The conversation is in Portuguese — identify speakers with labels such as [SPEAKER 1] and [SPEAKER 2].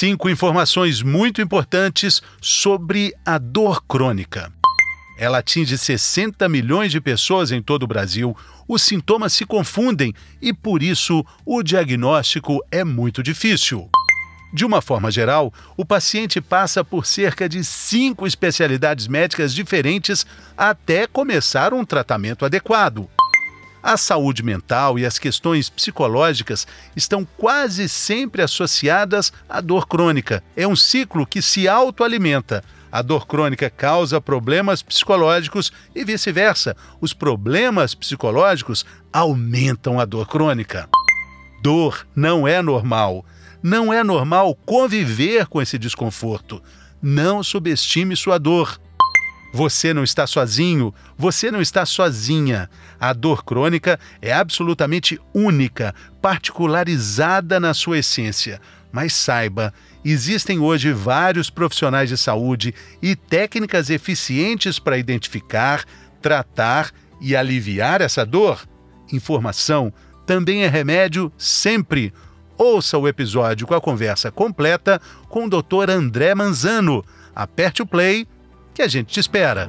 [SPEAKER 1] Cinco informações muito importantes sobre a dor crônica. Ela atinge 60 milhões de pessoas em todo o Brasil. Os sintomas se confundem e, por isso, o diagnóstico é muito difícil. De uma forma geral, o paciente passa por cerca de cinco especialidades médicas diferentes até começar um tratamento adequado. A saúde mental e as questões psicológicas estão quase sempre associadas à dor crônica. É um ciclo que se autoalimenta. A dor crônica causa problemas psicológicos e vice-versa. Os problemas psicológicos aumentam a dor crônica. Dor não é normal. Não é normal conviver com esse desconforto. Não subestime sua dor. Você não está sozinho, você não está sozinha. A dor crônica é absolutamente única, particularizada na sua essência. Mas saiba, existem hoje vários profissionais de saúde e técnicas eficientes para identificar, tratar e aliviar essa dor. Informação também é remédio sempre. Ouça o episódio com a conversa completa com o Dr. André Manzano. Aperte o play que a gente te espera.